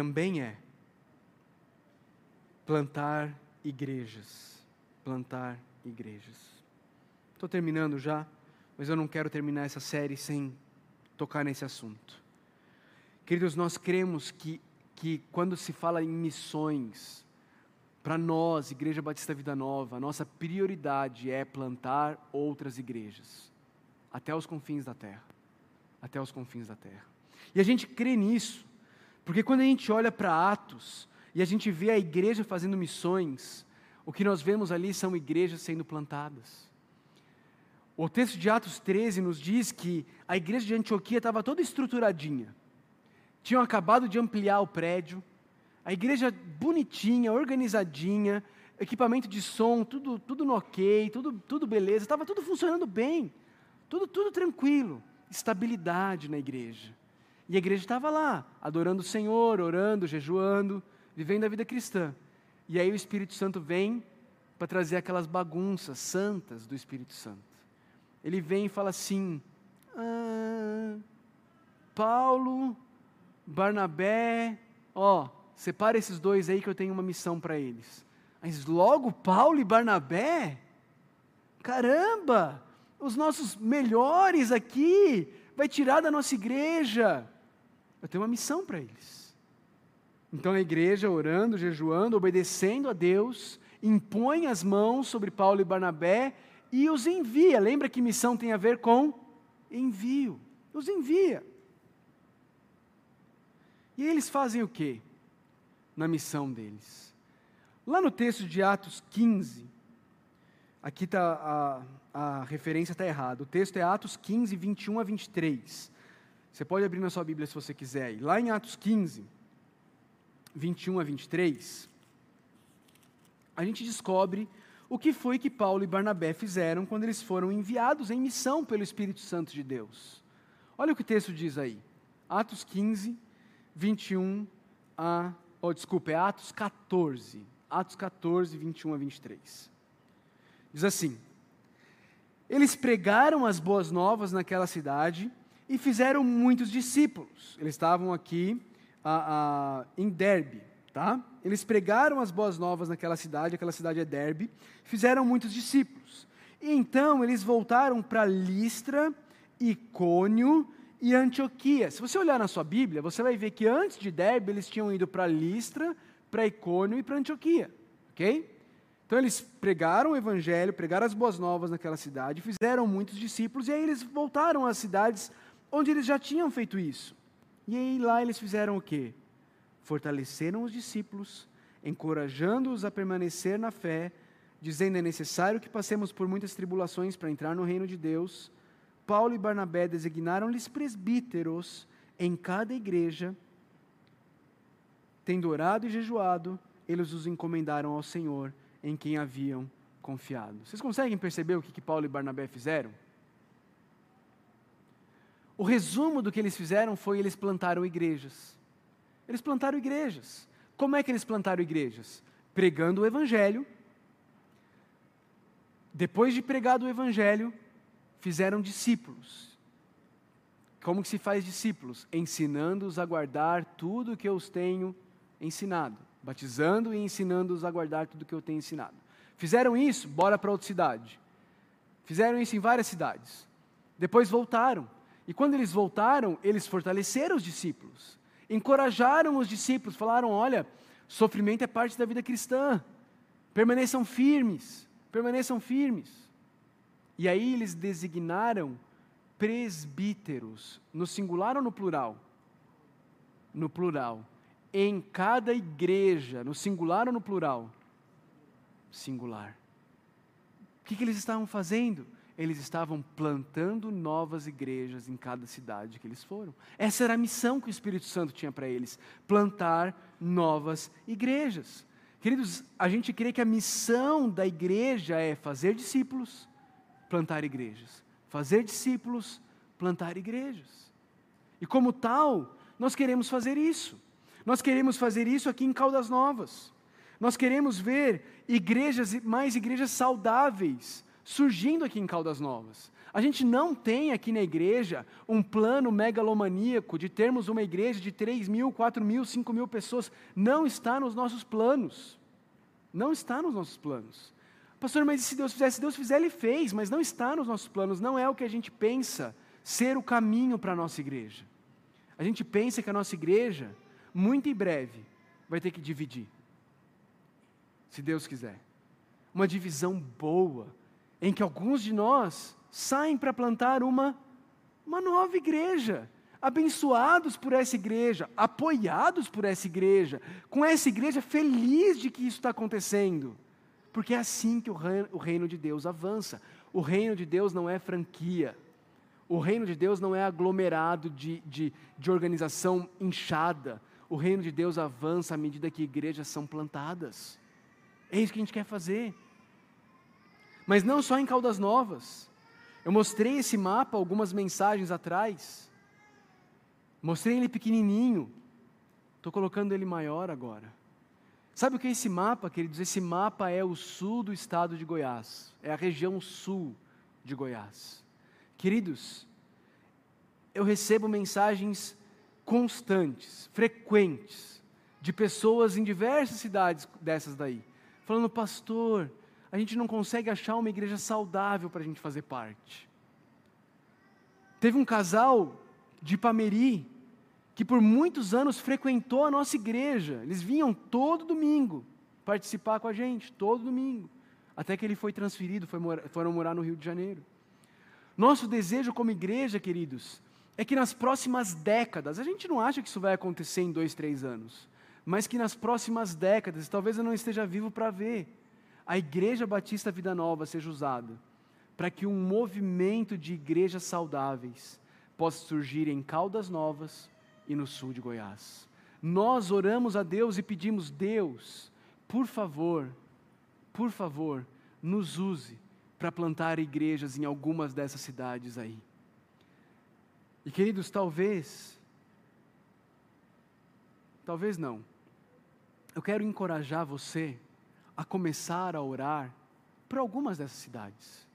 também é plantar igrejas. Plantar igrejas. Estou terminando já mas eu não quero terminar essa série sem tocar nesse assunto. Queridos, nós cremos que, que quando se fala em missões, para nós, Igreja Batista Vida Nova, a nossa prioridade é plantar outras igrejas, até os confins da terra. Até os confins da terra. E a gente crê nisso, porque quando a gente olha para Atos e a gente vê a igreja fazendo missões, o que nós vemos ali são igrejas sendo plantadas. O texto de Atos 13 nos diz que a igreja de Antioquia estava toda estruturadinha. Tinham acabado de ampliar o prédio, a igreja bonitinha, organizadinha, equipamento de som, tudo, tudo no ok, tudo, tudo beleza, estava tudo funcionando bem, tudo, tudo tranquilo, estabilidade na igreja. E a igreja estava lá, adorando o Senhor, orando, jejuando, vivendo a vida cristã. E aí o Espírito Santo vem para trazer aquelas bagunças santas do Espírito Santo. ele vem e fala assim: ah, Paulo, Barnabé, ó, separa esses dois aí que eu tenho uma missão para eles. Mas logo Paulo e Barnabé? Caramba! Os nossos melhores aqui, vai tirar da nossa igreja. Eu tenho uma missão para eles. Então a igreja, orando, jejuando, obedecendo a Deus, impõe as mãos sobre Paulo e Barnabé e os envia. Lembra que missão tem a ver com envio. Os envia. E eles fazem o quê? Na missão deles. Lá no texto de Atos 15, aqui tá a, a referência está errada. O texto é Atos 15, 21 a 23. Você pode abrir na sua Bíblia se você quiser. lá em Atos 15, 21 a 23, a gente descobre o que foi que Paulo e Barnabé fizeram quando eles foram enviados em missão pelo Espírito Santo de Deus. Olha o que o texto diz aí. Atos 15, 21 a. Oh, desculpa, é Atos 14. Atos 14, 21 a 23. Diz assim: Eles pregaram as boas novas naquela cidade e fizeram muitos discípulos. Eles estavam aqui a, a, em Derbe, tá? Eles pregaram as boas novas naquela cidade, aquela cidade é Derbe, fizeram muitos discípulos. E então eles voltaram para Listra, Icônio e Antioquia. Se você olhar na sua Bíblia, você vai ver que antes de Derbe eles tinham ido para Listra, para Icônio e para Antioquia, ok? Então eles pregaram o evangelho, pregaram as boas novas naquela cidade, fizeram muitos discípulos e aí eles voltaram às cidades onde eles já tinham feito isso. E aí lá eles fizeram o quê? Fortaleceram os discípulos, encorajando-os a permanecer na fé, dizendo é necessário que passemos por muitas tribulações para entrar no reino de Deus. Paulo e Barnabé designaram-lhes presbíteros em cada igreja. Tendo orado e jejuado, eles os encomendaram ao Senhor, em quem haviam confiado. Vocês conseguem perceber o que, que Paulo e Barnabé fizeram? O resumo do que eles fizeram foi eles plantaram igrejas. Eles plantaram igrejas. Como é que eles plantaram igrejas? Pregando o evangelho. Depois de pregado o evangelho, fizeram discípulos. Como que se faz discípulos? Ensinando-os a guardar tudo o que eu os tenho ensinado, batizando e ensinando-os a guardar tudo o que eu tenho ensinado. Fizeram isso, bora para outra cidade. Fizeram isso em várias cidades. Depois voltaram e quando eles voltaram, eles fortaleceram os discípulos, encorajaram os discípulos, falaram: olha, sofrimento é parte da vida cristã, permaneçam firmes, permaneçam firmes. E aí eles designaram presbíteros, no singular ou no plural? No plural. Em cada igreja, no singular ou no plural? Singular. O que, que eles estavam fazendo? Eles estavam plantando novas igrejas em cada cidade que eles foram. Essa era a missão que o Espírito Santo tinha para eles: plantar novas igrejas. Queridos, a gente crê que a missão da igreja é fazer discípulos, plantar igrejas. Fazer discípulos, plantar igrejas. E como tal, nós queremos fazer isso. Nós queremos fazer isso aqui em Caldas Novas. Nós queremos ver igrejas, mais igrejas saudáveis, surgindo aqui em Caldas Novas. A gente não tem aqui na igreja um plano megalomaníaco de termos uma igreja de 3 mil, 4 mil, 5 mil pessoas. Não está nos nossos planos. Não está nos nossos planos. Pastor, mas e se Deus fizer? Se Deus fizer, Ele fez, mas não está nos nossos planos. Não é o que a gente pensa ser o caminho para a nossa igreja. A gente pensa que a nossa igreja, muito em breve, vai ter que dividir. Se Deus quiser. Uma divisão boa, em que alguns de nós saem para plantar uma, uma nova igreja, abençoados por essa igreja, apoiados por essa igreja, com essa igreja feliz de que isso está acontecendo, porque é assim que o reino, o reino de Deus avança. O reino de Deus não é franquia, o reino de Deus não é aglomerado de, de, de organização inchada. O reino de Deus avança à medida que igrejas são plantadas. É isso que a gente quer fazer. Mas não só em Caldas Novas. Eu mostrei esse mapa algumas mensagens atrás. Mostrei ele pequenininho. Estou colocando ele maior agora. Sabe o que é esse mapa, queridos? Esse mapa é o sul do estado de Goiás. É a região sul de Goiás. Queridos, eu recebo mensagens constantes, frequentes, de pessoas em diversas cidades dessas daí, falando, pastor, a gente não consegue achar uma igreja saudável para a gente fazer parte. Teve um casal de Pameri que por muitos anos frequentou a nossa igreja. Eles vinham todo domingo participar com a gente, todo domingo. Até que ele foi transferido, foi foram morar no Rio de Janeiro. Nosso desejo como igreja, queridos, é que nas próximas décadas, a gente não acha que isso vai acontecer em dois, três anos, mas que nas próximas décadas, talvez eu não esteja vivo para ver, a Igreja Batista Vida Nova seja usada para que um movimento de igrejas saudáveis possa surgir em Caldas Novas e no sul de Goiás. Nós oramos a Deus e pedimos: Deus, por favor, por favor, nos use para plantar igrejas em algumas dessas cidades aí. E queridos, talvez, talvez não, eu quero encorajar você a começar a orar por algumas dessas cidades,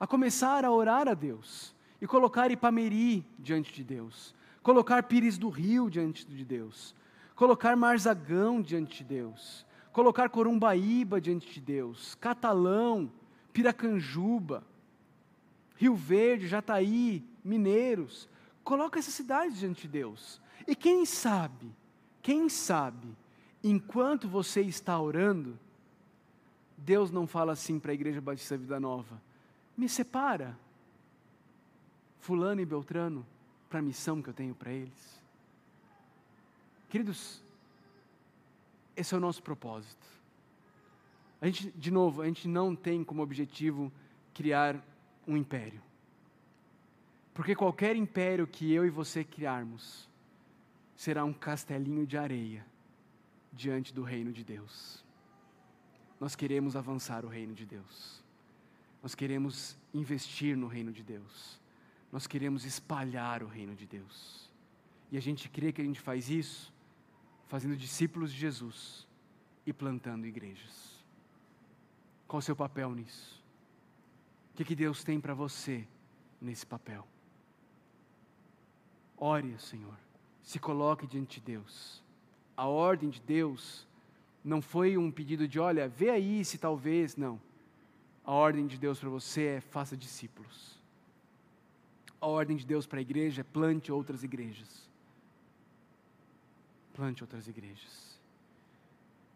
a começar a orar a Deus e colocar Ipameri diante de Deus, colocar Pires do Rio diante de Deus, colocar Marzagão diante de Deus, colocar Corumbaíba diante de Deus, Catalão, Piracanjuba, Rio Verde, Jataí, Mineiros. Coloca essas cidades diante de Deus. E quem sabe, quem sabe, enquanto você está orando, Deus não fala assim para a Igreja Batista Vida Nova: me separa, Fulano e Beltrano, para a missão que eu tenho para eles. Queridos, esse é o nosso propósito. A gente, de novo, a gente não tem como objetivo criar um império. Porque qualquer império que eu e você criarmos será um castelinho de areia diante do reino de Deus. Nós queremos avançar o reino de Deus. Nós queremos investir no reino de Deus. Nós queremos espalhar o reino de Deus. E a gente crê que a gente faz isso fazendo discípulos de Jesus e plantando igrejas. Qual o seu papel nisso? O que, que Deus tem para você nesse papel? Ore, Senhor. Se coloque diante de Deus. A ordem de Deus não foi um pedido de, olha, vê aí se talvez. Não. A ordem de Deus para você é faça discípulos. A ordem de Deus para a igreja é plante outras igrejas. Plante outras igrejas.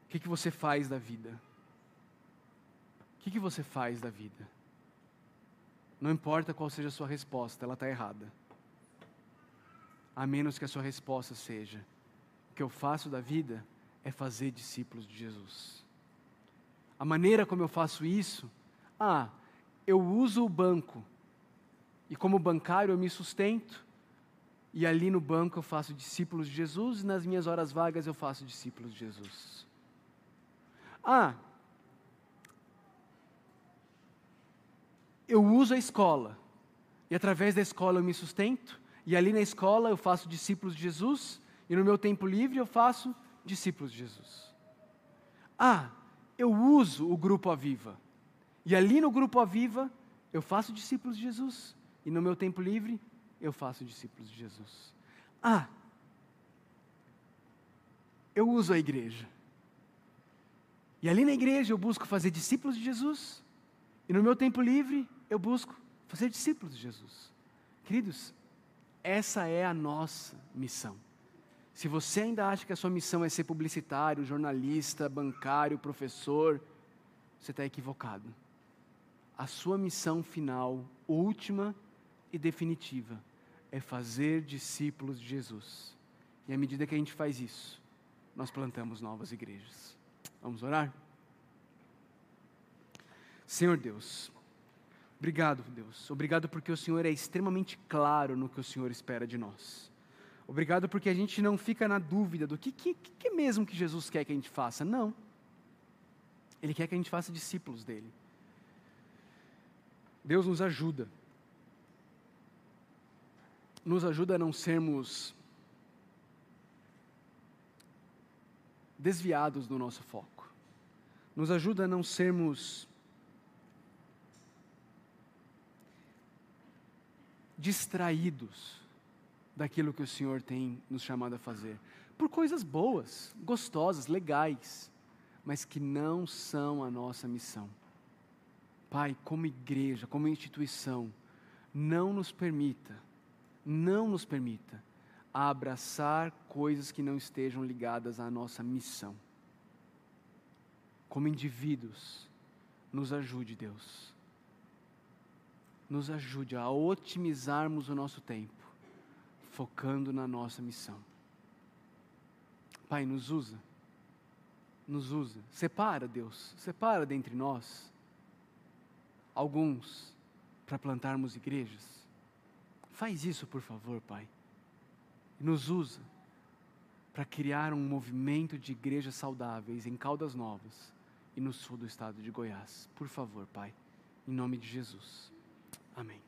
O que, que você faz da vida? O que, que você faz da vida? Não importa qual seja a sua resposta, ela está errada. A menos que a sua resposta seja: o que eu faço da vida é fazer discípulos de Jesus. A maneira como eu faço isso, ah, eu uso o banco, e como bancário eu me sustento, e ali no banco eu faço discípulos de Jesus, e nas minhas horas vagas eu faço discípulos de Jesus. Ah, eu uso a escola, e através da escola eu me sustento, e ali na escola eu faço discípulos de Jesus, e no meu tempo livre eu faço discípulos de Jesus. Ah, eu uso o grupo Aviva. E ali no grupo Aviva, eu faço discípulos de Jesus. E no meu tempo livre, eu faço discípulos de Jesus. Ah, eu uso a igreja. E ali na igreja eu busco fazer discípulos de Jesus. E no meu tempo livre, eu busco fazer discípulos de Jesus. Queridos, essa é a nossa missão. Se você ainda acha que a sua missão é ser publicitário, jornalista, bancário, professor, você está equivocado. A sua missão final, última e definitiva, é fazer discípulos de Jesus. E à medida que a gente faz isso, nós plantamos novas igrejas. Vamos orar? Senhor Deus, obrigado, Deus. Obrigado porque o Senhor é extremamente claro no que o Senhor espera de nós. Obrigado porque a gente não fica na dúvida do que, que, que mesmo que Jesus quer que a gente faça. Não. Ele quer que a gente faça discípulos dele. Deus nos ajuda. Nos ajuda a não sermos desviados do nosso foco. Nos ajuda a não sermos distraídos daquilo que o Senhor tem nos chamado a fazer. Por coisas boas, gostosas, legais, mas que não são a nossa missão. Pai, como igreja, como instituição, não nos permita, não nos permita abraçar coisas que não estejam ligadas à nossa missão. Como indivíduos, nos ajude, Deus. Nos ajude a otimizarmos o nosso tempo, focando na nossa missão. Pai, nos usa. Nos usa. Separa, Deus. Separa dentre nós alguns para plantarmos igrejas. Faz isso, por favor, Pai. Nos usa para criar um movimento de igrejas saudáveis em Caldas Novas e no sul do estado de Goiás. Por favor, Pai, em nome de Jesus. Amém.